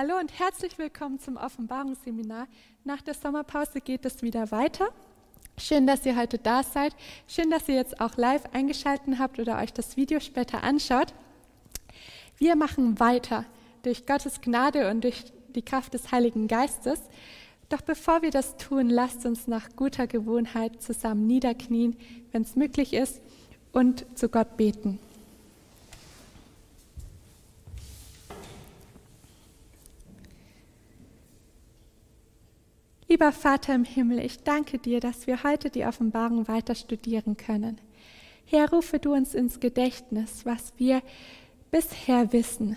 Hallo und herzlich willkommen zum Offenbarungsseminar. Nach der Sommerpause geht es wieder weiter. Schön, dass ihr heute da seid. Schön, dass ihr jetzt auch live eingeschaltet habt oder euch das Video später anschaut. Wir machen weiter durch Gottes Gnade und durch die Kraft des Heiligen Geistes. Doch bevor wir das tun, lasst uns nach guter Gewohnheit zusammen niederknien, wenn es möglich ist, und zu Gott beten. Lieber Vater im Himmel, ich danke dir, dass wir heute die Offenbarung weiter studieren können. Herr, rufe du uns ins Gedächtnis, was wir bisher wissen.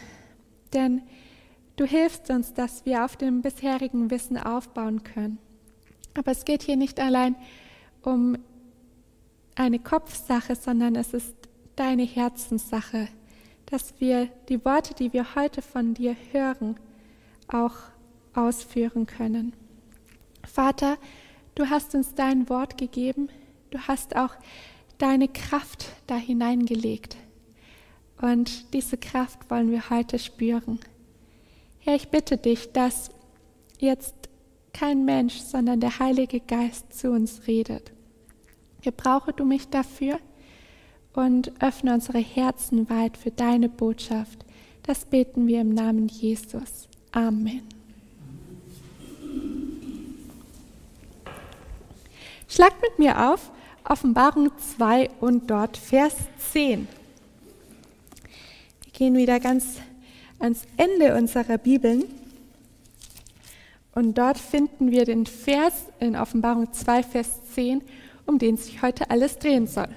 Denn du hilfst uns, dass wir auf dem bisherigen Wissen aufbauen können. Aber es geht hier nicht allein um eine Kopfsache, sondern es ist deine Herzenssache, dass wir die Worte, die wir heute von dir hören, auch ausführen können. Vater, du hast uns dein Wort gegeben, du hast auch deine Kraft da hineingelegt. Und diese Kraft wollen wir heute spüren. Herr, ich bitte dich, dass jetzt kein Mensch, sondern der Heilige Geist zu uns redet. Gebrauche du mich dafür und öffne unsere Herzen weit für deine Botschaft. Das beten wir im Namen Jesus. Amen. Schlagt mit mir auf Offenbarung 2 und dort Vers 10. Wir gehen wieder ganz ans Ende unserer Bibeln und dort finden wir den Vers in Offenbarung 2, Vers 10, um den sich heute alles drehen soll.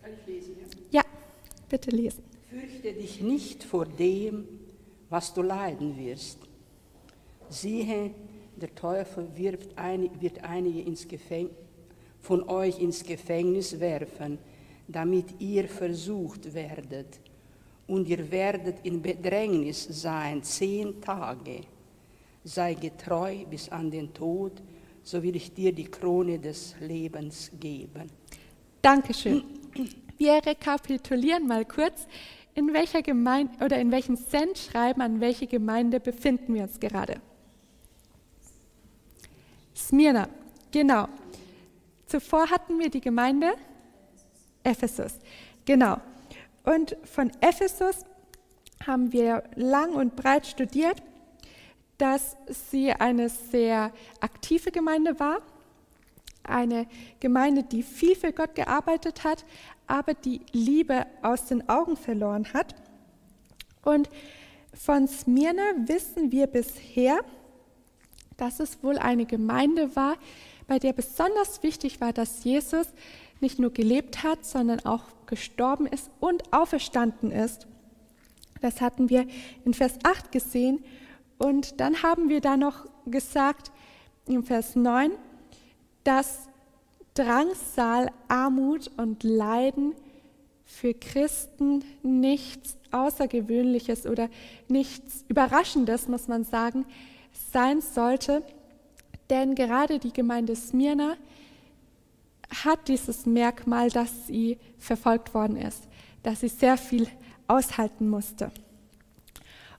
Kann ich lesen? Ja, bitte lesen. Fürchte dich nicht vor dem, was du leiden wirst. Siehe, der Teufel wird, ein, wird einige ins von euch ins Gefängnis werfen, damit ihr versucht werdet. Und ihr werdet in Bedrängnis sein zehn Tage. Sei getreu bis an den Tod, so will ich dir die Krone des Lebens geben. Dankeschön. Wir rekapitulieren mal kurz, in welcher Gemeinde oder in welchem Sendschreiben an welche Gemeinde befinden wir uns gerade. Smyrna, genau. Zuvor hatten wir die Gemeinde Ephesus, genau. Und von Ephesus haben wir lang und breit studiert, dass sie eine sehr aktive Gemeinde war, eine Gemeinde, die viel für Gott gearbeitet hat, aber die Liebe aus den Augen verloren hat. Und von Smyrna wissen wir bisher, dass es wohl eine Gemeinde war, bei der besonders wichtig war, dass Jesus nicht nur gelebt hat, sondern auch gestorben ist und auferstanden ist. Das hatten wir in Vers 8 gesehen. Und dann haben wir da noch gesagt, in Vers 9, dass Drangsal, Armut und Leiden für Christen nichts Außergewöhnliches oder nichts Überraschendes, muss man sagen, sein sollte, denn gerade die Gemeinde Smyrna hat dieses Merkmal, dass sie verfolgt worden ist, dass sie sehr viel aushalten musste.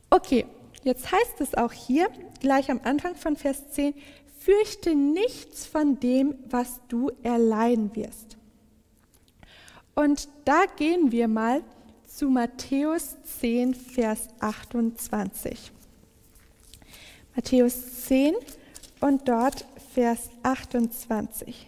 Okay, jetzt heißt es auch hier, gleich am Anfang von Vers 10, fürchte nichts von dem, was du erleiden wirst. Und da gehen wir mal zu Matthäus 10, Vers 28. Matthäus 10 und dort Vers 28.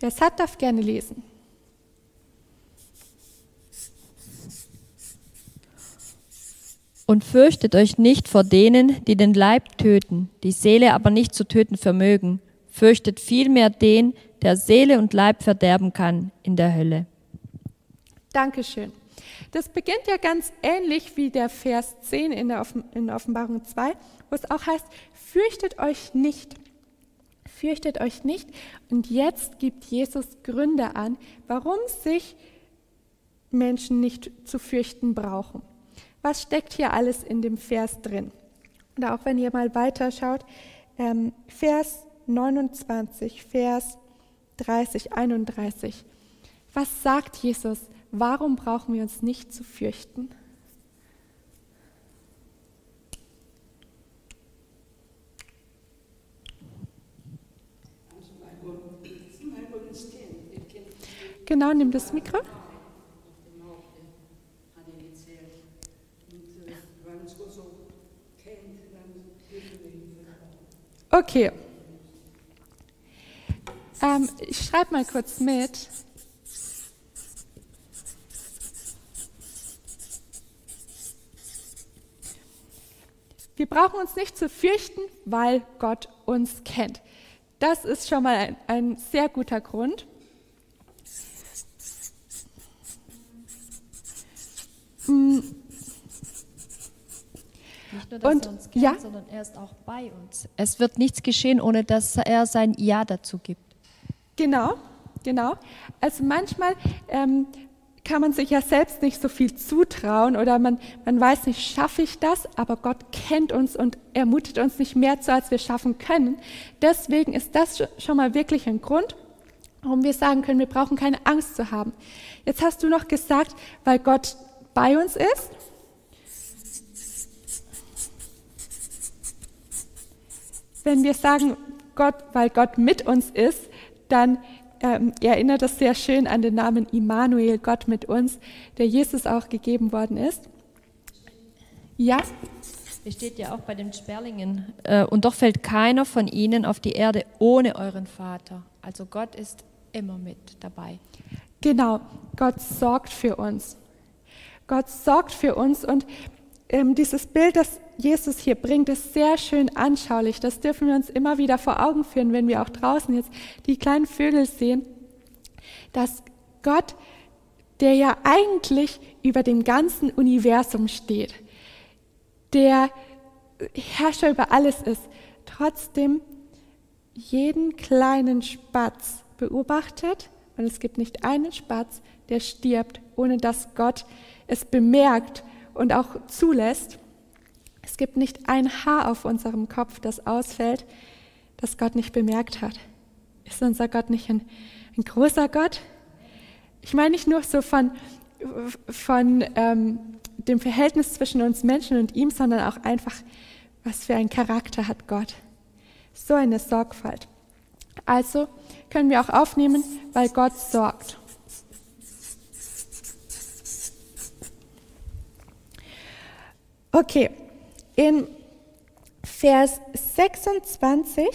Wer es hat, darf gerne lesen. Und fürchtet euch nicht vor denen, die den Leib töten, die Seele aber nicht zu töten vermögen. Fürchtet vielmehr den, der Seele und Leib verderben kann in der Hölle. Dankeschön. Das beginnt ja ganz ähnlich wie der Vers 10 in der in Offenbarung 2, wo es auch heißt, fürchtet euch nicht. Fürchtet euch nicht. Und jetzt gibt Jesus Gründe an, warum sich Menschen nicht zu fürchten brauchen. Was steckt hier alles in dem Vers drin? Und auch wenn ihr mal weiterschaut, ähm, Vers 29, Vers 30, 31. Was sagt Jesus? Warum brauchen wir uns nicht zu fürchten? Genau, nimm das Mikro. Okay. Ähm, ich schreibe mal kurz mit. Wir brauchen uns nicht zu fürchten, weil Gott uns kennt. Das ist schon mal ein, ein sehr guter Grund. Nicht nur, dass Und- er uns kennt, ja? sondern er ist auch bei uns. Es wird nichts geschehen, ohne dass er sein Ja dazu gibt. Genau, genau. Also manchmal ähm, kann man sich ja selbst nicht so viel zutrauen oder man, man weiß nicht, schaffe ich das, aber Gott kennt uns und ermutigt uns nicht mehr zu, als wir schaffen können. Deswegen ist das sch- schon mal wirklich ein Grund, warum wir sagen können, wir brauchen keine Angst zu haben. Jetzt hast du noch gesagt, weil Gott bei uns ist. Wenn wir sagen, Gott, weil Gott mit uns ist, dann ähm, erinnert das sehr schön an den Namen Immanuel, Gott mit uns, der Jesus auch gegeben worden ist. Ja, Es steht ja auch bei den Sperlingen. Äh, und doch fällt keiner von ihnen auf die Erde ohne euren Vater. Also Gott ist immer mit dabei. genau. Gott sorgt für uns. Gott sorgt für uns und ähm, dieses Bild, das Jesus hier bringt, ist sehr schön anschaulich. Das dürfen wir uns immer wieder vor Augen führen, wenn wir auch draußen jetzt die kleinen Vögel sehen, dass Gott, der ja eigentlich über dem ganzen Universum steht, der Herrscher über alles ist, trotzdem jeden kleinen Spatz beobachtet und es gibt nicht einen Spatz, der stirbt, ohne dass Gott es bemerkt und auch zulässt. Es gibt nicht ein Haar auf unserem Kopf, das ausfällt, das Gott nicht bemerkt hat. Ist unser Gott nicht ein, ein großer Gott? Ich meine nicht nur so von, von ähm, dem Verhältnis zwischen uns Menschen und ihm, sondern auch einfach, was für ein Charakter hat Gott. So eine Sorgfalt. Also können wir auch aufnehmen, weil Gott sorgt. Okay, in Vers 26,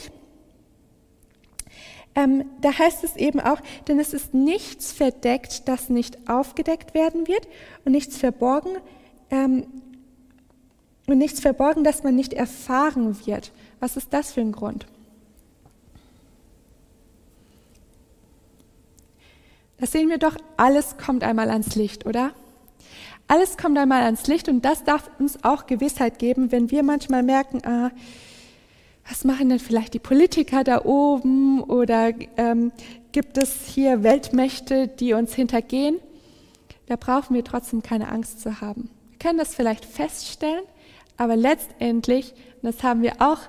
ähm, da heißt es eben auch, denn es ist nichts verdeckt, das nicht aufgedeckt werden wird und nichts verborgen, ähm, und nichts verborgen, das man nicht erfahren wird. Was ist das für ein Grund? Da sehen wir doch, alles kommt einmal ans Licht, oder? Alles kommt einmal ans Licht und das darf uns auch Gewissheit geben, wenn wir manchmal merken, ah, was machen denn vielleicht die Politiker da oben oder ähm, gibt es hier Weltmächte, die uns hintergehen? Da brauchen wir trotzdem keine Angst zu haben. Wir können das vielleicht feststellen, aber letztendlich, und das haben wir auch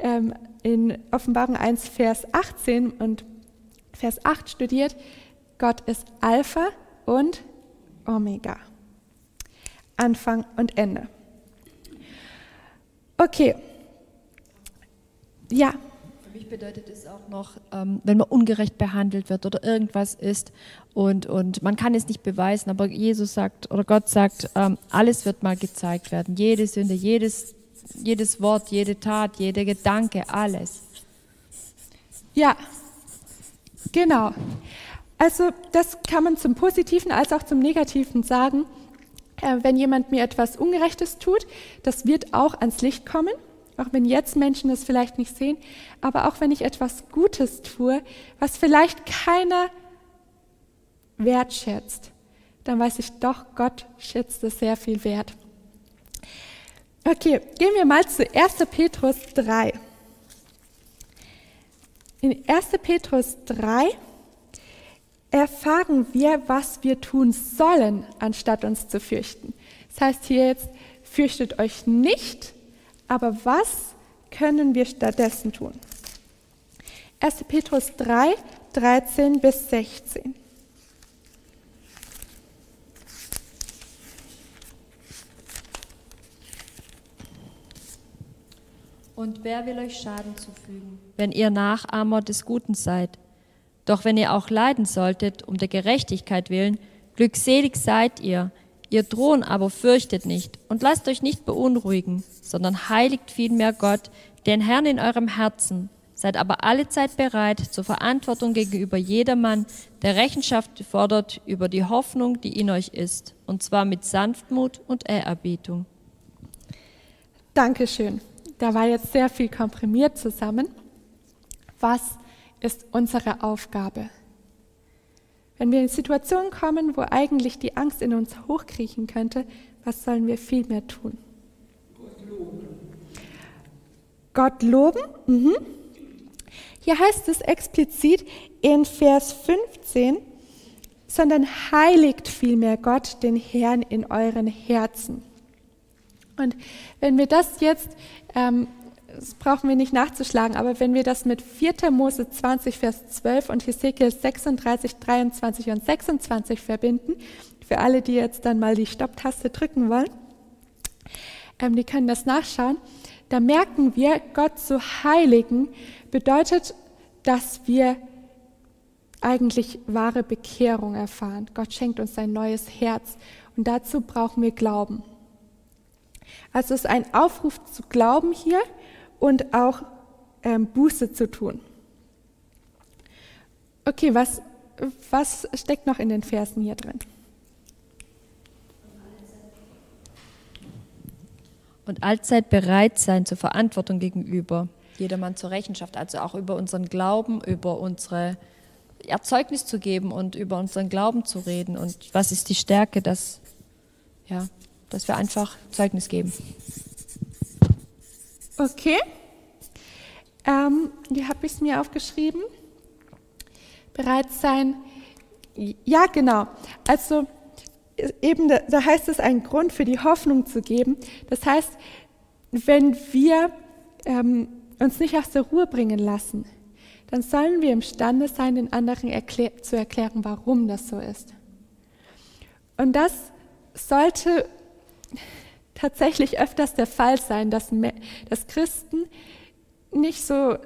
ähm, in Offenbarung 1, Vers 18 und Vers 8 studiert, Gott ist Alpha und Omega. Anfang und Ende. Okay. Ja, Für mich bedeutet es auch noch, ähm, wenn man ungerecht behandelt wird oder irgendwas ist und, und man kann es nicht beweisen, aber Jesus sagt oder Gott sagt, ähm, alles wird mal gezeigt werden. Jede Sünde, jedes, jedes Wort, jede Tat, jeder Gedanke, alles. ja, genau. Also das kann man zum Positiven als auch zum Negativen sagen. Äh, wenn jemand mir etwas Ungerechtes tut, das wird auch ans Licht kommen, auch wenn jetzt Menschen das vielleicht nicht sehen, aber auch wenn ich etwas Gutes tue, was vielleicht keiner wertschätzt, dann weiß ich doch, Gott schätzt es sehr viel wert. Okay, gehen wir mal zu 1. Petrus 3. In 1. Petrus 3 erfahren wir, was wir tun sollen, anstatt uns zu fürchten. Das heißt hier jetzt, fürchtet euch nicht, aber was können wir stattdessen tun? 1. Petrus 3, 13 bis 16. Und wer will euch Schaden zufügen, wenn ihr Nachahmer des Guten seid? Doch wenn ihr auch leiden solltet, um der Gerechtigkeit willen, glückselig seid ihr. Ihr drohen aber fürchtet nicht und lasst euch nicht beunruhigen, sondern heiligt vielmehr Gott, den Herrn in eurem Herzen. Seid aber allezeit bereit zur Verantwortung gegenüber jedermann, der Rechenschaft fordert über die Hoffnung, die in euch ist, und zwar mit Sanftmut und Ehrerbietung. Dankeschön. Da war jetzt sehr viel komprimiert zusammen. Was ist unsere Aufgabe? Wenn wir in Situationen kommen, wo eigentlich die Angst in uns hochkriechen könnte, was sollen wir viel mehr tun? Gott loben. Gott loben? Mhm. Hier heißt es explizit in Vers 15, sondern heiligt vielmehr Gott, den Herrn, in euren Herzen. Und wenn wir das jetzt, ähm, das brauchen wir nicht nachzuschlagen, aber wenn wir das mit 4. Mose 20, Vers 12 und Hesekiel 36, 23 und 26 verbinden, für alle, die jetzt dann mal die Stopptaste drücken wollen, ähm, die können das nachschauen, da merken wir, Gott zu heiligen bedeutet, dass wir eigentlich wahre Bekehrung erfahren. Gott schenkt uns ein neues Herz und dazu brauchen wir Glauben. Also es ist ein Aufruf zu glauben hier und auch ähm, Buße zu tun. Okay, was, was steckt noch in den Versen hier drin? Und allzeit bereit sein zur Verantwortung gegenüber jedermann zur Rechenschaft, also auch über unseren Glauben, über unsere Erzeugnis zu geben und über unseren Glauben zu reden. Und was ist die Stärke, dass ja, dass wir einfach Zeugnis geben. Okay. Ähm, wie habe ich mir aufgeschrieben? Bereit sein. Ja, genau. Also eben, da, da heißt es, einen Grund für die Hoffnung zu geben. Das heißt, wenn wir ähm, uns nicht aus der Ruhe bringen lassen, dann sollen wir imstande sein, den anderen erklär zu erklären, warum das so ist. Und das sollte tatsächlich öfters der Fall sein, dass, dass Christen nicht so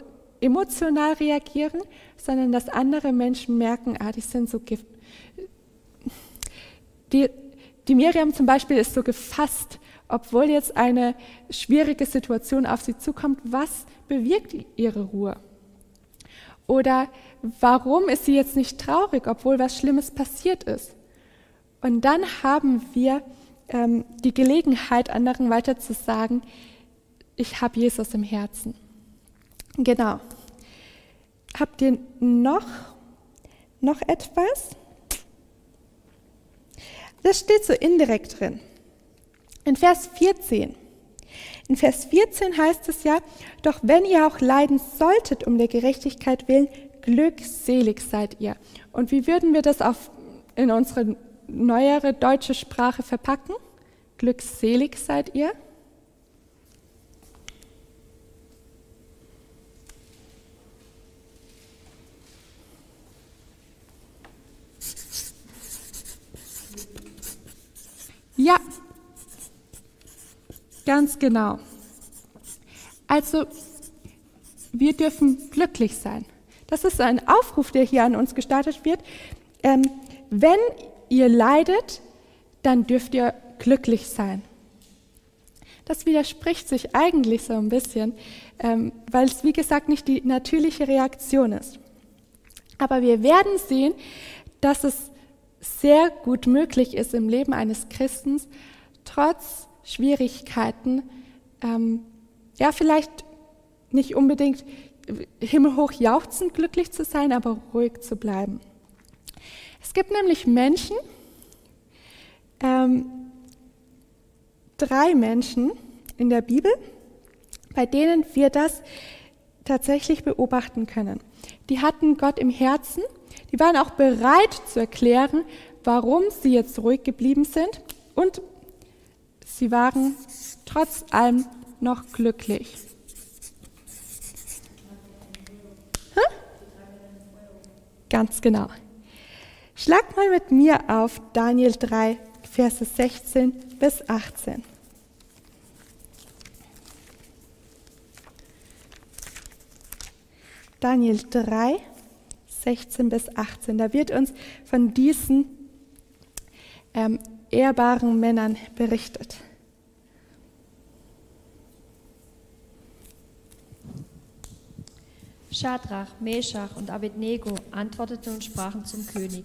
emotional reagieren, sondern dass andere Menschen merken, ah, die sind so die, die Miriam zum Beispiel ist so gefasst, obwohl jetzt eine schwierige Situation auf sie zukommt. Was bewirkt ihre Ruhe? Oder warum ist sie jetzt nicht traurig, obwohl was Schlimmes passiert ist? Und dann haben wir ähm, die Gelegenheit, anderen weiter zu sagen, ich habe Jesus im Herzen. Genau. Habt ihr noch, noch etwas? Das steht so indirekt drin. In Vers 14. In Vers 14 heißt es ja, doch wenn ihr auch leiden solltet um der Gerechtigkeit willen, glückselig seid ihr. Und wie würden wir das auf, in unsere neuere deutsche Sprache verpacken. Glückselig seid ihr. Ja, ganz genau. Also, wir dürfen glücklich sein. Das ist ein Aufruf, der hier an uns gestartet wird. Ähm, wenn ihr leidet, dann dürft ihr glücklich sein. Das widerspricht sich eigentlich so ein bisschen, ähm, weil es, wie gesagt, nicht die natürliche Reaktion ist. Aber wir werden sehen, dass es sehr gut möglich ist, im Leben eines Christens trotz Schwierigkeiten, ähm, ja, vielleicht nicht unbedingt himmelhoch jauchzend glücklich zu sein, aber ruhig zu bleiben. Es gibt nämlich Menschen, ähm, drei Menschen in der Bibel, bei denen wir das tatsächlich beobachten können. Die hatten Gott im Herzen, die waren auch bereit zu erklären, warum sie jetzt ruhig geblieben sind und sie waren trotz allem noch glücklich. Ganz genau. Schlag mal mit mir auf Daniel 3, Verse 16 bis 18. Daniel 3, 16 bis 18. Da wird uns von diesen ähm, ehrbaren Männern berichtet. Schadrach, Meschach und Abednego antworteten und sprachen zum König.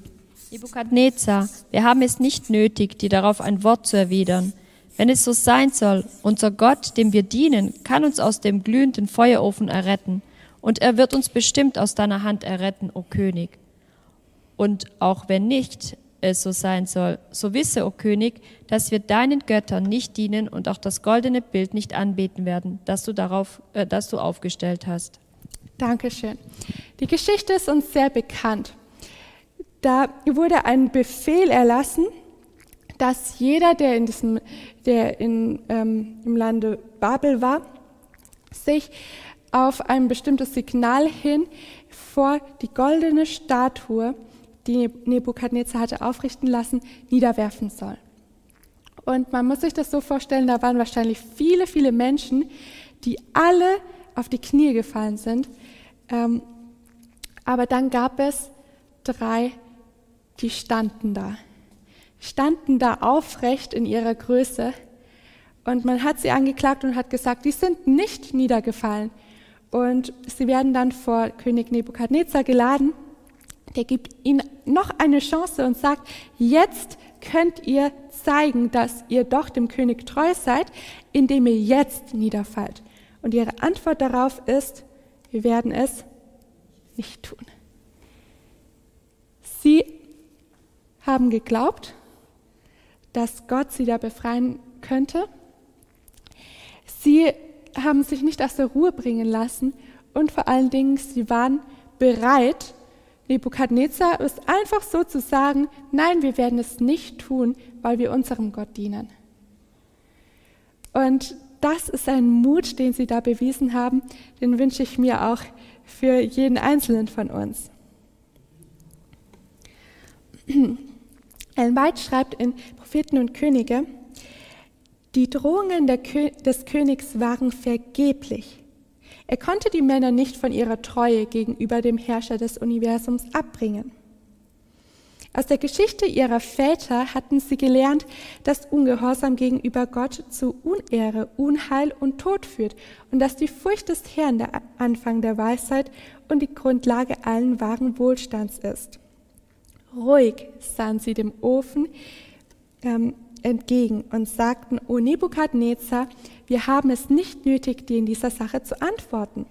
Nebukadnezar, wir haben es nicht nötig, dir darauf ein Wort zu erwidern. Wenn es so sein soll, unser Gott, dem wir dienen, kann uns aus dem glühenden Feuerofen erretten und er wird uns bestimmt aus deiner Hand erretten, o König. Und auch wenn nicht es so sein soll, so wisse, o König, dass wir deinen Göttern nicht dienen und auch das goldene Bild nicht anbeten werden, das du, darauf, äh, das du aufgestellt hast. Dankeschön. Die Geschichte ist uns sehr bekannt. Da wurde ein Befehl erlassen, dass jeder, der in diesem, der in, ähm, im Lande Babel war, sich auf ein bestimmtes Signal hin vor die goldene Statue, die Nebukadnezar hatte aufrichten lassen, niederwerfen soll. Und man muss sich das so vorstellen, da waren wahrscheinlich viele, viele Menschen, die alle auf die Knie gefallen sind. Ähm, aber dann gab es drei, die standen da. Standen da aufrecht in ihrer Größe. Und man hat sie angeklagt und hat gesagt, die sind nicht niedergefallen. Und sie werden dann vor König Nebukadnezar geladen. Der gibt ihnen noch eine Chance und sagt, jetzt könnt ihr zeigen, dass ihr doch dem König treu seid, indem ihr jetzt niederfallt. Und ihre Antwort darauf ist, wir werden es nicht tun. Sie haben geglaubt, dass Gott sie da befreien könnte. Sie haben sich nicht aus der Ruhe bringen lassen und vor allen Dingen, sie waren bereit, Nebukadnezar ist einfach so zu sagen, nein, wir werden es nicht tun, weil wir unserem Gott dienen. Und das ist ein Mut, den sie da bewiesen haben, den wünsche ich mir auch für jeden Einzelnen von uns. Ellen White schreibt in Propheten und Könige, die Drohungen des Königs waren vergeblich. Er konnte die Männer nicht von ihrer Treue gegenüber dem Herrscher des Universums abbringen. Aus der Geschichte ihrer Väter hatten sie gelernt, dass Ungehorsam gegenüber Gott zu Unehre, Unheil und Tod führt und dass die Furcht des Herrn der Anfang der Weisheit und die Grundlage allen wahren Wohlstands ist. Ruhig sahen sie dem Ofen ähm, entgegen und sagten, O Nebukadnezar, wir haben es nicht nötig, dir in dieser Sache zu antworten.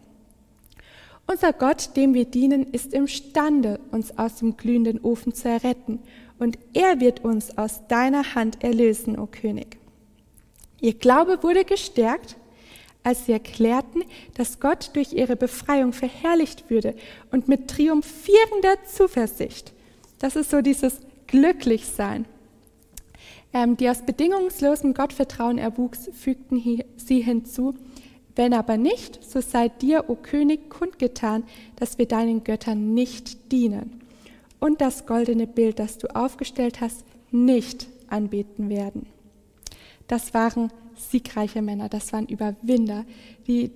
Unser Gott, dem wir dienen, ist imstande, uns aus dem glühenden Ofen zu erretten, und er wird uns aus deiner Hand erlösen, o König. Ihr Glaube wurde gestärkt, als sie erklärten, dass Gott durch ihre Befreiung verherrlicht würde und mit triumphierender Zuversicht. Das ist so dieses Glücklichsein ähm, die aus bedingungslosem Gottvertrauen erwuchs, fügten sie hinzu, wenn aber nicht, so sei dir, o König, kundgetan, dass wir deinen Göttern nicht dienen und das goldene Bild, das du aufgestellt hast, nicht anbeten werden. Das waren siegreiche Männer, das waren Überwinder. Die,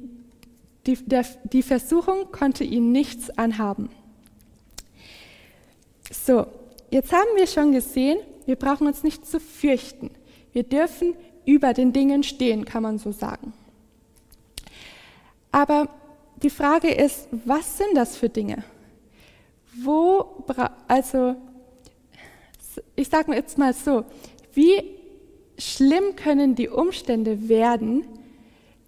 die, der, die Versuchung konnte ihnen nichts anhaben. So, jetzt haben wir schon gesehen, wir brauchen uns nicht zu fürchten. Wir dürfen über den Dingen stehen, kann man so sagen. Aber die Frage ist, was sind das für Dinge? Wo, also, ich sage jetzt mal so, wie schlimm können die Umstände werden,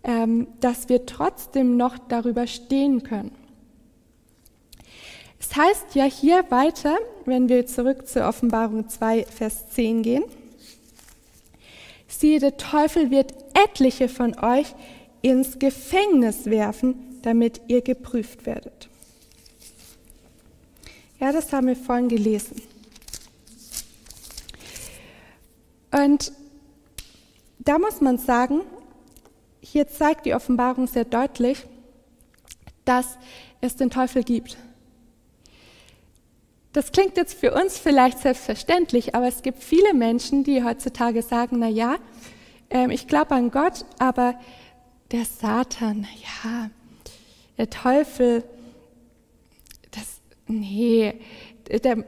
ähm, dass wir trotzdem noch darüber stehen können? Es heißt ja hier weiter, wenn wir zurück zur Offenbarung 2, Vers 10 gehen, siehe, der Teufel wird etliche von euch ins Gefängnis werfen, damit ihr geprüft werdet. Ja, das haben wir vorhin gelesen. Und da muss man sagen, hier zeigt die Offenbarung sehr deutlich, dass es den Teufel gibt. Das klingt jetzt für uns vielleicht selbstverständlich, aber es gibt viele Menschen, die heutzutage sagen, na ja, ähm, ich glaube an Gott, aber der Satan, ja, der Teufel, das, nee, der,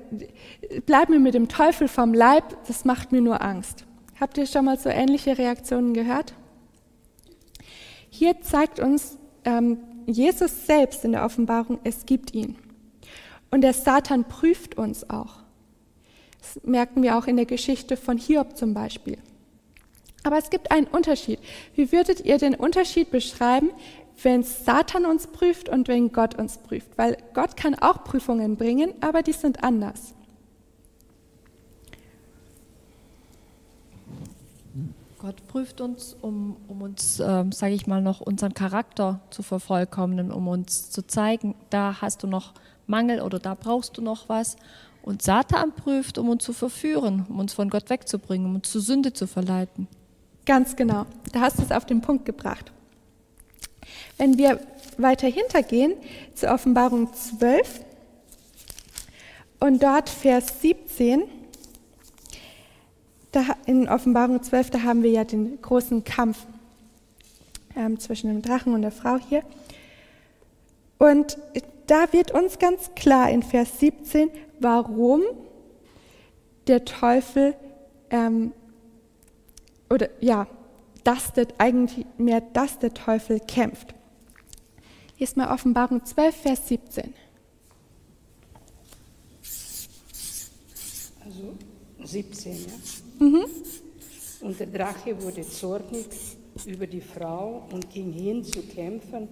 bleib mir mit dem Teufel vom Leib, das macht mir nur Angst. Habt ihr schon mal so ähnliche Reaktionen gehört? Hier zeigt uns ähm, Jesus selbst in der Offenbarung, es gibt ihn. Und der Satan prüft uns auch. Das merken wir auch in der Geschichte von Hiob zum Beispiel. Aber es gibt einen Unterschied. Wie würdet ihr den Unterschied beschreiben, wenn Satan uns prüft und wenn Gott uns prüft? Weil Gott kann auch Prüfungen bringen, aber die sind anders. Gott prüft uns, um, um uns, ähm, sage ich mal, noch unseren Charakter zu vervollkommnen, um uns zu zeigen, da hast du noch Mangel oder da brauchst du noch was. Und Satan prüft, um uns zu verführen, um uns von Gott wegzubringen, um uns zur Sünde zu verleiten. Ganz genau, da hast du es auf den Punkt gebracht. Wenn wir weiter hintergehen zur Offenbarung 12 und dort Vers 17, da in Offenbarung 12, da haben wir ja den großen Kampf ähm, zwischen dem Drachen und der Frau hier. Und da wird uns ganz klar in Vers 17, warum der Teufel ähm, oder ja, dass der, eigentlich mehr, dass der Teufel kämpft. Hier ist mal Offenbarung 12, Vers 17. Also 17, ja. Mhm. Und der Drache wurde zornig über die Frau und ging hin zu kämpfen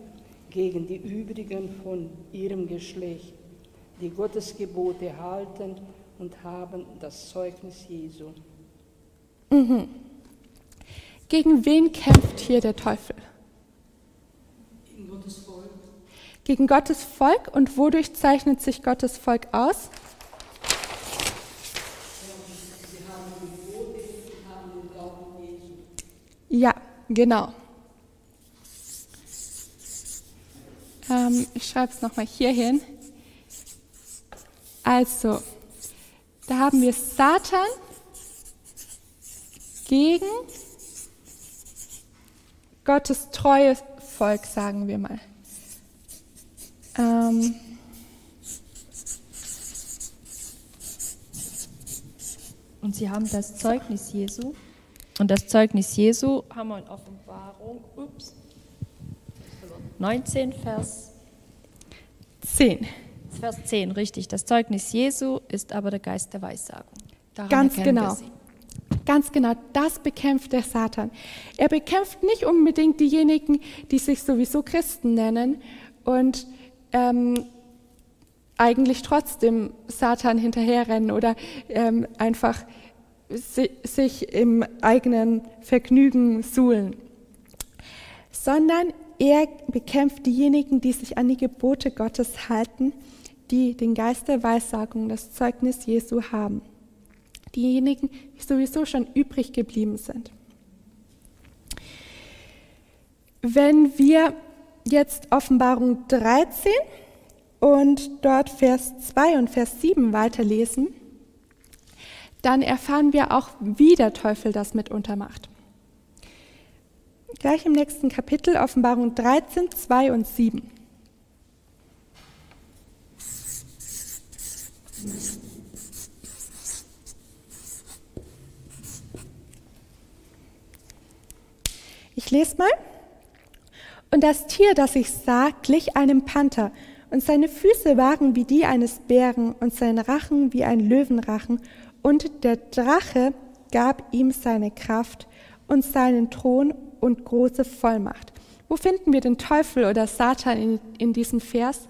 gegen die übrigen von ihrem Geschlecht, die Gottes Gebote halten und haben das Zeugnis Jesu. Mhm. Gegen wen kämpft hier der Teufel? Gegen Gottes Volk. Gegen Gottes Volk und wodurch zeichnet sich Gottes Volk aus? Ja, genau. Ähm, ich schreibe es nochmal hier hin. Also, da haben wir Satan gegen Gottes treues Volk, sagen wir mal. Ähm, und sie haben das Zeugnis Jesu. Und das Zeugnis Jesu haben wir in Offenbarung ups, 19, Vers 10. Vers 10, richtig. Das Zeugnis Jesu ist aber der Geist der Weissagung. Daran Ganz genau. Ganz genau, das bekämpft der Satan. Er bekämpft nicht unbedingt diejenigen, die sich sowieso Christen nennen und ähm, eigentlich trotzdem Satan hinterherrennen oder ähm, einfach si sich im eigenen Vergnügen suhlen, sondern er bekämpft diejenigen, die sich an die Gebote Gottes halten, die den Geist der Weissagung, das Zeugnis Jesu haben diejenigen, die sowieso schon übrig geblieben sind. Wenn wir jetzt Offenbarung 13 und dort Vers 2 und Vers 7 weiterlesen, dann erfahren wir auch, wie der Teufel das mitunter macht. Gleich im nächsten Kapitel, Offenbarung 13, 2 und 7. Ich lese mal. Und das Tier, das ich sah, glich einem Panther, und seine Füße waren wie die eines Bären und sein Rachen wie ein Löwenrachen, und der Drache gab ihm seine Kraft und seinen Thron und große Vollmacht. Wo finden wir den Teufel oder Satan in, in diesem Vers?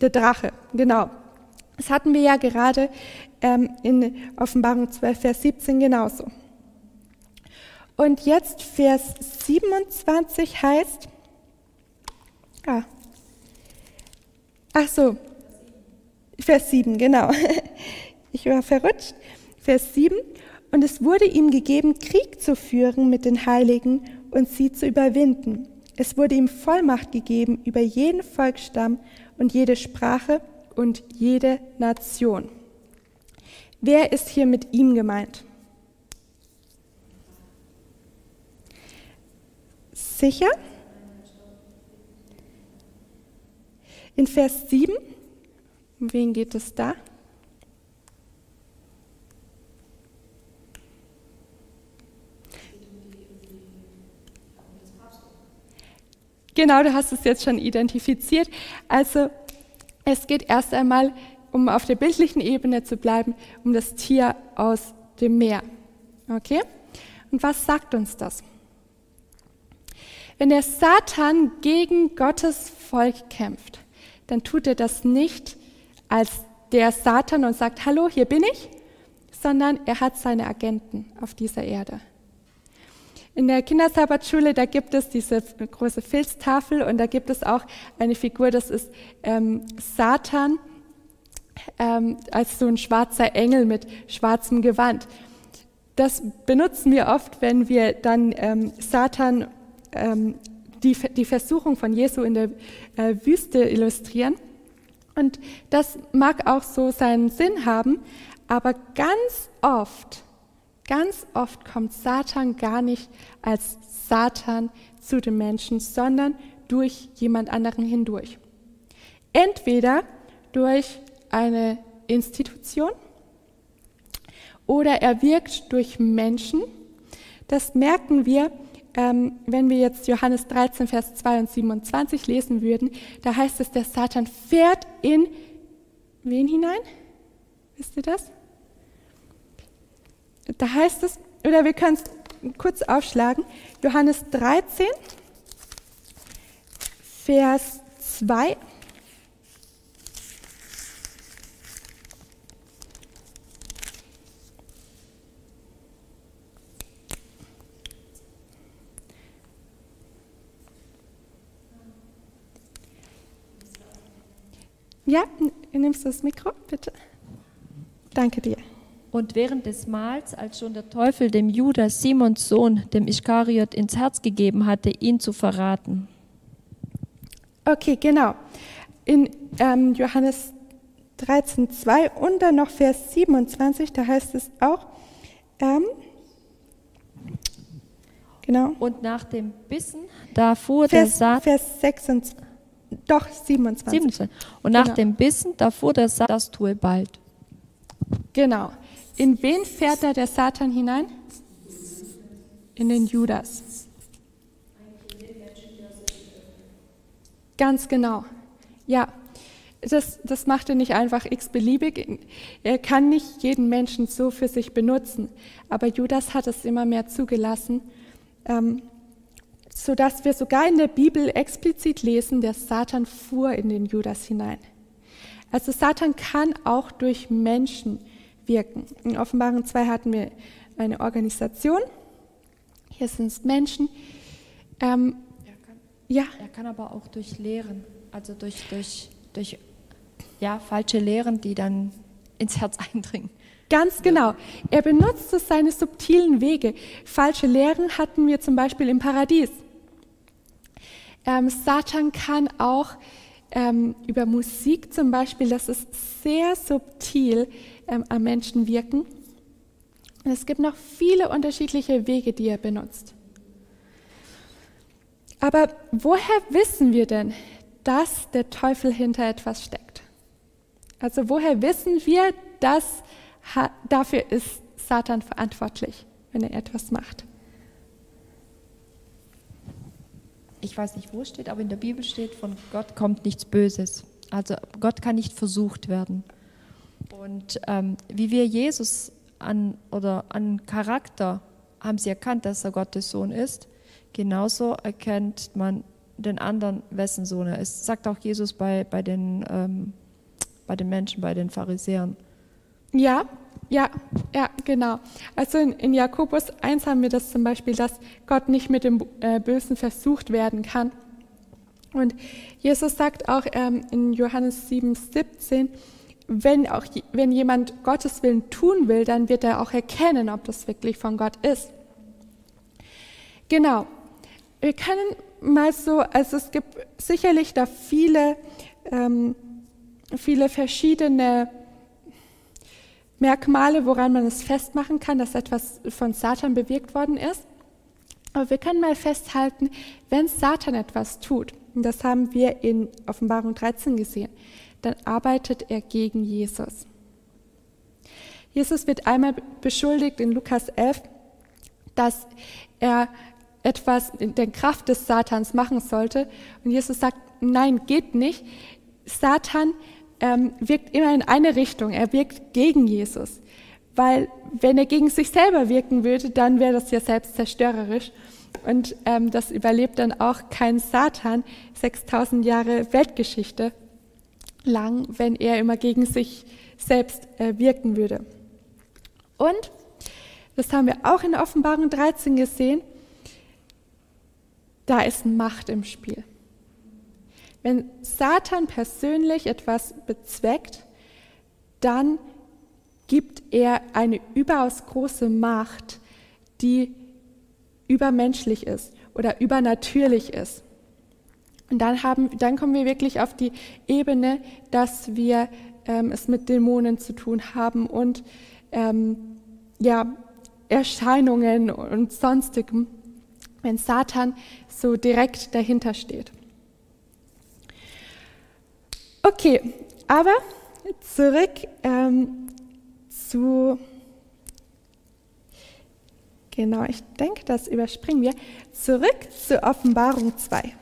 Der Drache, genau. Das hatten wir ja gerade ähm, in Offenbarung 12, Vers 17 genauso. Und jetzt Vers 27 heißt, ah, ach so, Vers 7, genau. Ich war verrutscht. Vers 7. Und es wurde ihm gegeben, Krieg zu führen mit den Heiligen und sie zu überwinden. Es wurde ihm Vollmacht gegeben über jeden Volksstamm und jede Sprache und jede Nation. Wer ist hier mit ihm gemeint? Sicher? In Vers 7, um wen geht es da? Genau, du hast es jetzt schon identifiziert. Also es geht erst einmal, um auf der bildlichen Ebene zu bleiben, um das Tier aus dem Meer. Okay? Und was sagt uns das? Wenn der Satan gegen Gottes Volk kämpft, dann tut er das nicht als der Satan und sagt, hallo, hier bin ich, sondern er hat seine Agenten auf dieser Erde. In der Kindersabbatschule, da gibt es diese große Filztafel und da gibt es auch eine Figur, das ist ähm, Satan ähm, als so ein schwarzer Engel mit schwarzem Gewand. Das benutzen wir oft, wenn wir dann ähm, Satan, ähm, die, die Versuchung von Jesu in der äh, Wüste illustrieren. Und das mag auch so seinen Sinn haben, aber ganz oft Ganz oft kommt Satan gar nicht als Satan zu den Menschen, sondern durch jemand anderen hindurch. Entweder durch eine Institution oder er wirkt durch Menschen. Das merken wir, ähm, wenn wir jetzt Johannes 13, Vers 2 und 27 lesen würden. Da heißt es, der Satan fährt in wen hinein? Wisst ihr das? Da heißt es, oder wir können es kurz aufschlagen, Johannes 13, Vers 2. Ja, nimmst du das Mikro, bitte? Danke dir. Und während des Mahls, als schon der Teufel dem Judas, Simons Sohn, dem Ischariot, ins Herz gegeben hatte, ihn zu verraten. Okay, genau. In ähm, Johannes 13, 2 und dann noch Vers 27, da heißt es auch, ähm, genau. Und nach dem Bissen, da fuhr Vers, der Satan. Vers 26, doch 27. 27. Und nach Genau. dem Bissen, da fuhr der Satan, das tue bald. Genau. In wen fährt da der Satan hinein? In den Judas. Ganz genau. Ja, das, das macht er nicht einfach x-beliebig. Er kann nicht jeden Menschen so für sich benutzen. Aber Judas hat es immer mehr zugelassen, ähm, sodass wir sogar in der Bibel explizit lesen, der Satan fuhr in den Judas hinein. Also Satan kann auch durch Menschen wirken. In Offenbarung 2 hatten wir eine Organisation. Hier sind es Menschen. Ähm, Er kann, ja, er kann aber auch durch Lehren, also durch, durch, durch ja, falsche Lehren, die dann ins Herz eindringen. ganz genau. Er benutzt so seine subtilen Wege. Falsche Lehren hatten wir zum Beispiel im Paradies. Ähm, Satan kann auch ähm, über Musik zum Beispiel, das ist sehr subtil, ähm, am Menschen wirken. Und es gibt noch viele unterschiedliche Wege, die er benutzt. Aber woher wissen wir denn, dass der Teufel hinter etwas steckt? Also woher wissen wir, dass dafür ist Satan verantwortlich, wenn er etwas macht? Ich weiß nicht, wo es steht, aber in der Bibel steht, von Gott kommt nichts Böses. Also Gott kann nicht versucht werden. Und ähm, wie wir Jesus an oder an Charakter haben sie erkannt, dass er Gottes Sohn ist, genauso erkennt man den anderen, wessen Sohn er ist. Sagt auch Jesus bei, bei, den, ähm, bei den Menschen, bei den Pharisäern. Ja, ja, ja, genau. Also in, in Jakobus 1 haben wir das zum Beispiel, dass Gott nicht mit dem äh, Bösen versucht werden kann. Und Jesus sagt auch ähm, in Johannes 7, 17, wenn, auch, wenn jemand Gottes Willen tun will, dann wird er auch erkennen, ob das wirklich von Gott ist. Genau. Wir können mal so, also es gibt sicherlich da viele, ähm, viele verschiedene Merkmale, woran man es festmachen kann, dass etwas von Satan bewirkt worden ist. Aber wir können mal festhalten, wenn Satan etwas tut, und das haben wir in Offenbarung 13 gesehen, dann arbeitet er gegen Jesus. Jesus wird einmal beschuldigt in Lukas 11, dass er etwas in der Kraft des Satans machen sollte. Und Jesus sagt, nein, geht nicht. Satan ähm, wirkt immer in eine Richtung. Er wirkt gegen Jesus. Weil wenn er gegen sich selber wirken würde, dann wäre das ja selbst zerstörerisch. Und ähm, das überlebt dann auch kein Satan 6000 Jahre Weltgeschichte lang, wenn er immer gegen sich selbst äh, wirken würde. Und, das haben wir auch in Offenbarung 13 gesehen, da ist Macht im Spiel. Wenn Satan persönlich etwas bezweckt, dann gibt er eine überaus große Macht, die übermenschlich ist oder übernatürlich ist. Und dann, haben, dann kommen wir wirklich auf die Ebene, dass wir ähm, es mit Dämonen zu tun haben und ähm, ja, Erscheinungen und sonstigem, wenn Satan so direkt dahinter steht. Okay, aber zurück ähm, zu, genau, ich denke, das überspringen wir, zurück zur Offenbarung 2.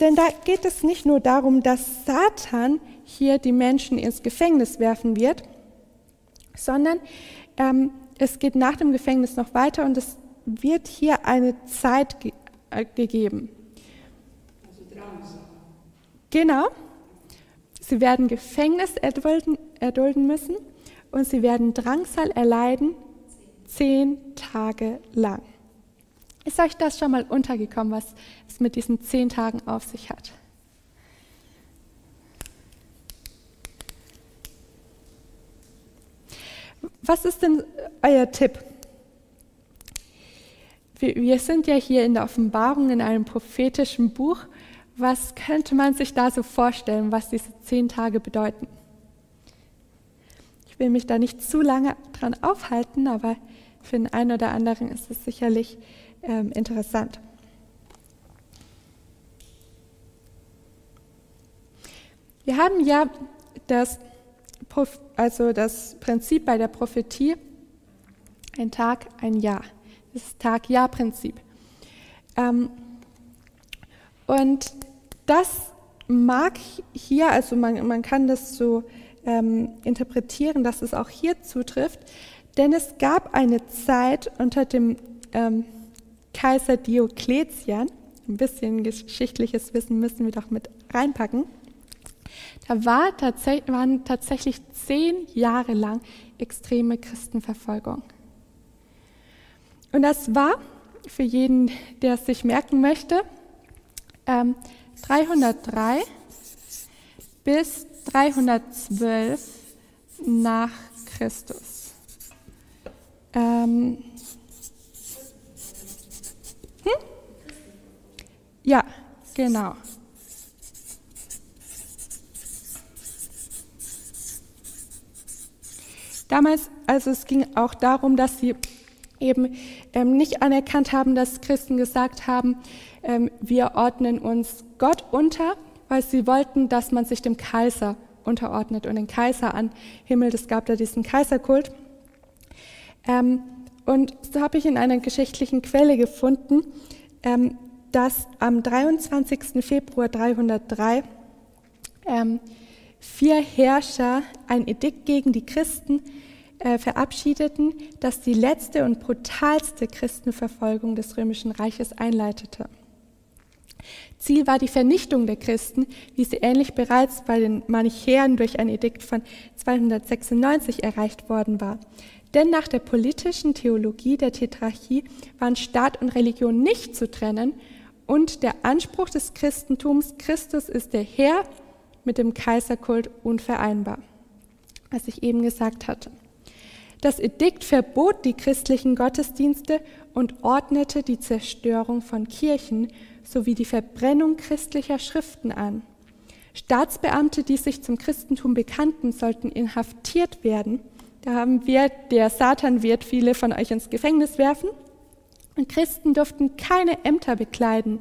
Denn da geht es nicht nur darum, dass Satan hier die Menschen ins Gefängnis werfen wird, sondern ähm, es geht nach dem Gefängnis noch weiter und es wird hier eine Zeit ge äh, gegeben. Also genau. Sie werden Gefängnis erdulden, erdulden müssen und sie werden Drangsal erleiden zehn Tage lang. Ist euch das schon mal untergekommen, was es mit diesen zehn Tagen auf sich hat? Was ist denn euer Tipp? Wir sind ja hier in der Offenbarung in einem prophetischen Buch. Was könnte man sich da so vorstellen, was diese zehn Tage bedeuten? Ich will mich da nicht zu lange dran aufhalten, aber für den einen oder anderen ist es sicherlich ähm, interessant. Wir haben ja das, also das Prinzip bei der Prophetie, ein Tag, ein Jahr. Das Tag-Jahr-Prinzip. Ähm, und das mag hier, also man, man kann das so ähm, interpretieren, dass es auch hier zutrifft, denn es gab eine Zeit unter dem ähm, Kaiser Diokletian, ein bisschen geschichtliches Wissen müssen wir doch mit reinpacken, da war tats waren tatsächlich zehn Jahre lang extreme Christenverfolgung. Und das war, für jeden, der es sich merken möchte, ähm, 303 bis 312 nach Christus. Ähm, Ja, genau. Damals, also es ging auch darum, dass sie eben ähm, nicht anerkannt haben, dass Christen gesagt haben, ähm, wir ordnen uns Gott unter, weil sie wollten, dass man sich dem Kaiser unterordnet und den Kaiser an Himmel. Es gab da diesen Kaiserkult. Ähm, und so habe ich in einer geschichtlichen Quelle gefunden, ähm, dass am 23. Februar 303 ähm, vier Herrscher ein Edikt gegen die Christen äh, verabschiedeten, das die letzte und brutalste Christenverfolgung des Römischen Reiches einleitete. Ziel war die Vernichtung der Christen, wie sie ähnlich bereits bei den Manichäern durch ein Edikt von 296 erreicht worden war. Denn nach der politischen Theologie der Tetrarchie waren Staat und Religion nicht zu trennen und der Anspruch des Christentums, Christus ist der Herr, mit dem Kaiserkult unvereinbar, was ich eben gesagt hatte. Das Edikt verbot die christlichen Gottesdienste und ordnete die Zerstörung von Kirchen sowie die Verbrennung christlicher Schriften an. Staatsbeamte, die sich zum Christentum bekannten, sollten inhaftiert werden. Da haben wir, der Satan wird viele von euch ins Gefängnis werfen. Und Christen durften keine Ämter bekleiden.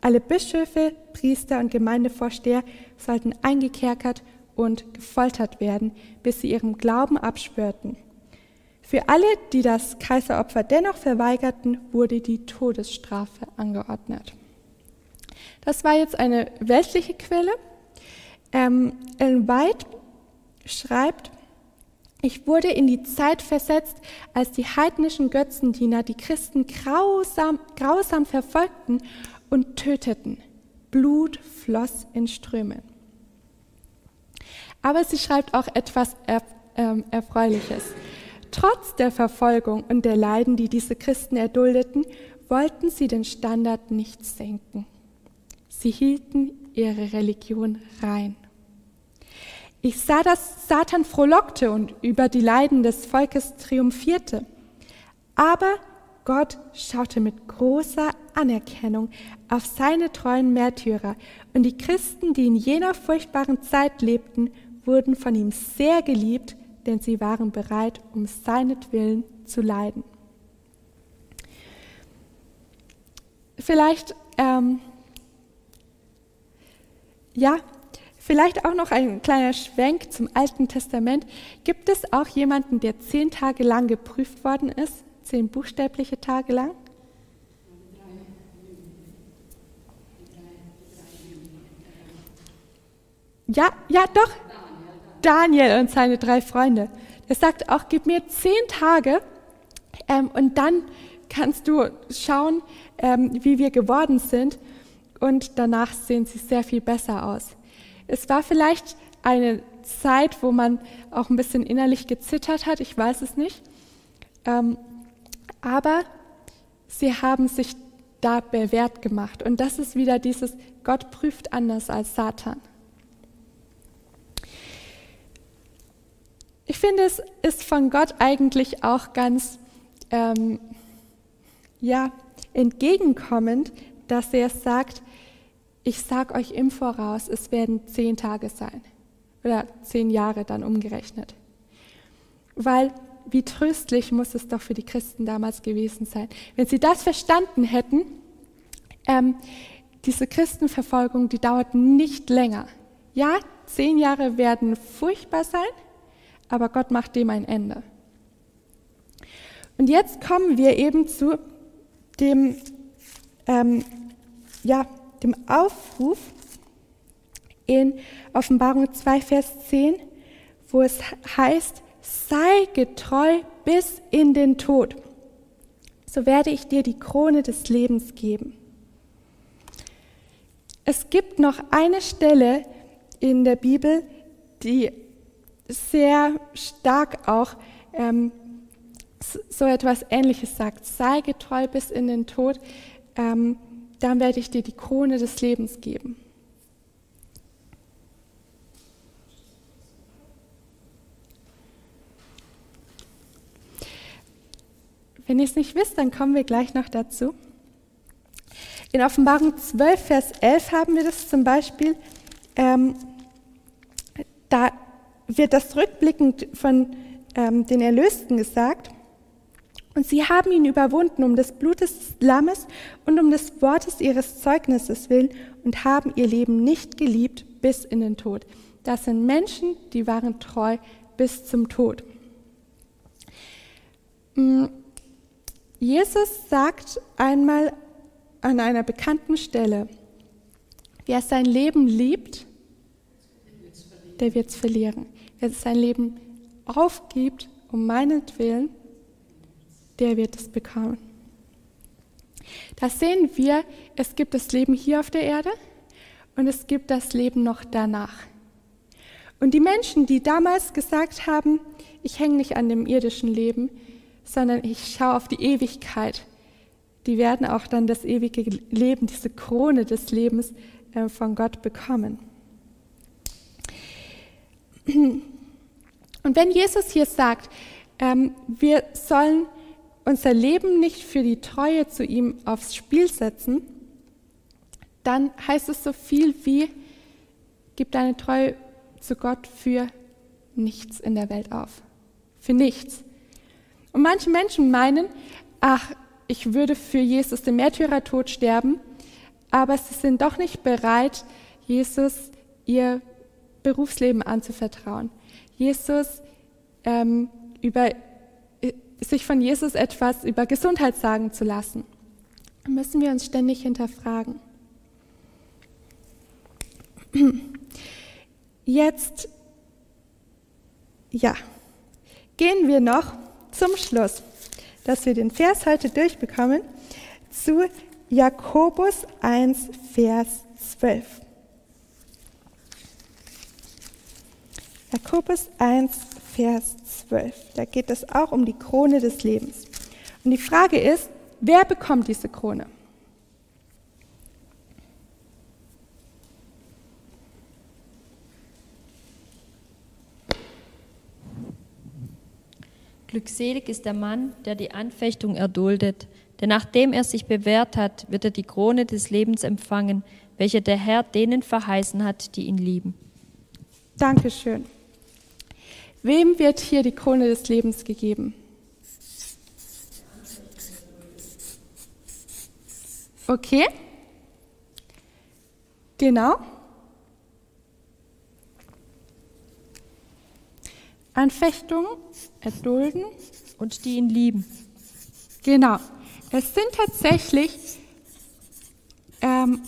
Alle Bischöfe, Priester und Gemeindevorsteher sollten eingekerkert und gefoltert werden, bis sie ihrem Glauben abschwörten. Für alle, die das Kaiseropfer dennoch verweigerten, wurde die Todesstrafe angeordnet. Das war jetzt eine weltliche Quelle. Ähm, Ellen White schreibt, ich wurde in die Zeit versetzt, als die heidnischen Götzendiener die Christen grausam, grausam verfolgten und töteten. Blut floss in Strömen. Aber sie schreibt auch etwas er, äh, Erfreuliches. Trotz der Verfolgung und der Leiden, die diese Christen erduldeten, wollten sie den Standard nicht senken. Sie hielten ihre Religion rein. Ich sah, dass Satan frohlockte und über die Leiden des Volkes triumphierte. Aber Gott schaute mit großer Anerkennung auf seine treuen Märtyrer und die Christen, die in jener furchtbaren Zeit lebten, wurden von ihm sehr geliebt, denn sie waren bereit, um seinetwillen zu leiden. Vielleicht, ähm, ja, Vielleicht auch noch ein kleiner Schwenk zum Alten Testament. Gibt es auch jemanden, der zehn Tage lang geprüft worden ist? Zehn buchstäbliche Tage lang? Ja, ja, doch. Daniel und seine drei Freunde. Er sagt auch, gib mir zehn Tage ähm, und dann kannst du schauen, ähm, wie wir geworden sind. Und danach sehen sie sehr viel besser aus. Es war vielleicht eine Zeit, wo man auch ein bisschen innerlich gezittert hat, ich weiß es nicht. Ähm, aber sie haben sich da bewährt gemacht. Und das ist wieder dieses, Gott prüft anders als Satan. Ich finde, es ist von Gott eigentlich auch ganz ähm, ja, entgegenkommend, dass er sagt, ich sage euch im Voraus, es werden zehn Tage sein oder zehn Jahre dann umgerechnet. Weil wie tröstlich muss es doch für die Christen damals gewesen sein. Wenn sie das verstanden hätten, ähm, diese Christenverfolgung, die dauert nicht länger. Ja, zehn Jahre werden furchtbar sein, aber Gott macht dem ein Ende. Und jetzt kommen wir eben zu dem, ähm, ja, dem Aufruf in Offenbarung 2, Vers 10, wo es heißt, sei getreu bis in den Tod, so werde ich dir die Krone des Lebens geben. Es gibt noch eine Stelle in der Bibel, die sehr stark auch ähm, so etwas Ähnliches sagt. Sei getreu bis in den Tod. Ähm, dann werde ich dir die Krone des Lebens geben. Wenn ihr es nicht wisst, dann kommen wir gleich noch dazu. In Offenbarung 12, Vers 11 haben wir das zum Beispiel. Ähm, da wird das rückblickend von ähm, den Erlösten gesagt. Und sie haben ihn überwunden um des Blutes des Lammes und um des Wortes ihres Zeugnisses willen und haben ihr Leben nicht geliebt bis in den Tod. Das sind Menschen, die waren treu bis zum Tod. Mm, Jesus sagt einmal an einer bekannten Stelle, wer sein Leben liebt, der wird es verlieren. Wer sein Leben aufgibt um meinetwillen, der wird es bekommen. Da sehen wir, es gibt das Leben hier auf der Erde und es gibt das Leben noch danach. Und die Menschen, die damals gesagt haben, ich hänge nicht an dem irdischen Leben, sondern ich schaue auf die Ewigkeit, die werden auch dann das ewige Leben, diese Krone des Lebens äh, von Gott bekommen. Und wenn Jesus hier sagt, ähm, wir sollen unser Leben nicht für die Treue zu ihm aufs Spiel setzen, dann heißt es so viel wie, gib deine Treue zu Gott für nichts in der Welt auf. Für nichts. Und manche Menschen meinen, ach, ich würde für Jesus den Märtyrertod sterben, aber sie sind doch nicht bereit, Jesus ihr Berufsleben anzuvertrauen. Jesus ähm, über, sich von Jesus etwas über Gesundheit sagen zu lassen. Müssen wir uns ständig hinterfragen. Jetzt, ja, gehen wir noch zum Schluss, dass wir den Vers heute durchbekommen, zu Jakobus 1, Vers 12. Jakobus 1, Vers 12. Da geht es auch um die Krone des Lebens. Und die Frage ist, wer bekommt diese Krone? Glückselig ist der Mann, der die Anfechtung erduldet, denn nachdem er sich bewährt hat, wird er die Krone des Lebens empfangen, welche der Herr denen verheißen hat, die ihn lieben. Dankeschön. Wem wird hier die Krone des Lebens gegeben? Okay. Genau. Anfechtung, erdulden. Und die ihn lieben. Genau. Es sind tatsächlich ähm,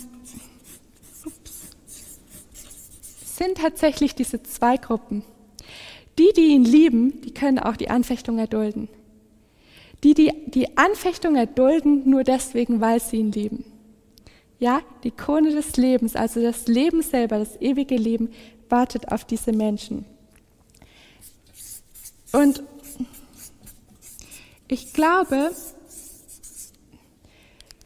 sind tatsächlich diese zwei Gruppen. Die, die ihn lieben, die können auch die Anfechtung erdulden. Die, die die Anfechtung erdulden, nur deswegen, weil sie ihn lieben. Ja, die Krone des Lebens, also das Leben selber, das ewige Leben, wartet auf diese Menschen. Und ich glaube,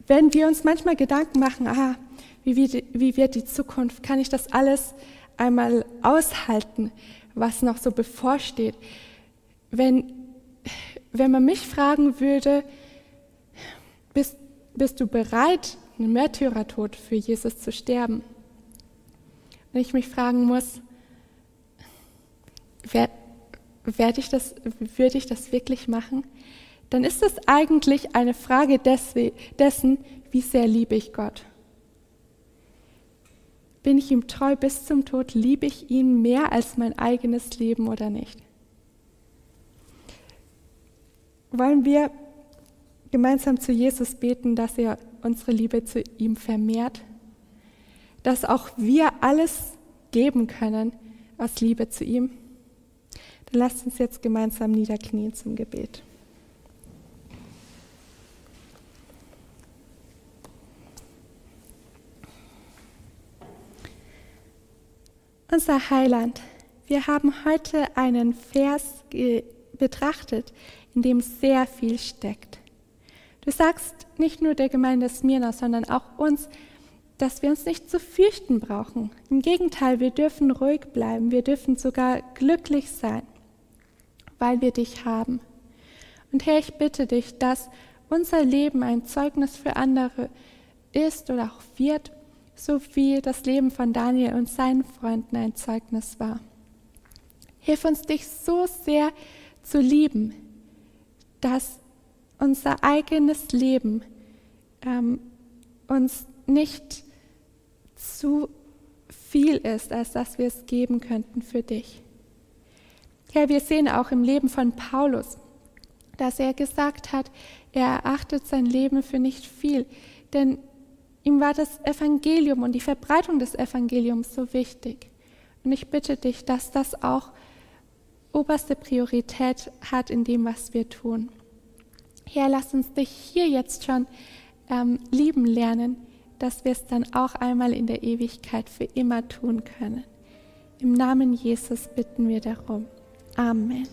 wenn wir uns manchmal Gedanken machen, ah, wie, wird, wie wird die Zukunft, kann ich das alles einmal aushalten, was noch so bevorsteht. Wenn, wenn man mich fragen würde, bist, bist du bereit, einen Märtyrertod für Jesus zu sterben? Wenn ich mich fragen muss, werde ich das, würde ich das wirklich machen? Dann ist es eigentlich eine Frage dessen, wie sehr liebe ich Gott. Bin ich ihm treu bis zum Tod? Liebe ich ihn mehr als mein eigenes Leben oder nicht? Wollen wir gemeinsam zu Jesus beten, dass er unsere Liebe zu ihm vermehrt? Dass auch wir alles geben können aus Liebe zu ihm? Dann lasst uns jetzt gemeinsam niederknien zum Gebet. Unser Heiland, wir haben heute einen Vers betrachtet, in dem sehr viel steckt. Du sagst nicht nur der Gemeinde Smyrna, sondern auch uns, dass wir uns nicht zu fürchten brauchen. Im Gegenteil, wir dürfen ruhig bleiben, wir dürfen sogar glücklich sein, weil wir dich haben. Und Herr, ich bitte dich, dass unser Leben ein Zeugnis für andere ist oder auch wird, so wie das Leben von Daniel und seinen Freunden ein Zeugnis war. Hilf uns, dich so sehr zu lieben, dass unser eigenes Leben ähm, uns nicht zu viel ist, als dass wir es geben könnten für dich. Herr, wir sehen auch im Leben von Paulus, dass er gesagt hat, er erachtet sein Leben für nicht viel, denn Ihm war das Evangelium und die Verbreitung des Evangeliums so wichtig. Und ich bitte dich, dass das auch oberste Priorität hat in dem, was wir tun. Herr, lass uns dich hier jetzt schon ähm, lieben lernen, dass wir es dann auch einmal in der Ewigkeit für immer tun können. Im Namen Jesus bitten wir darum. Amen.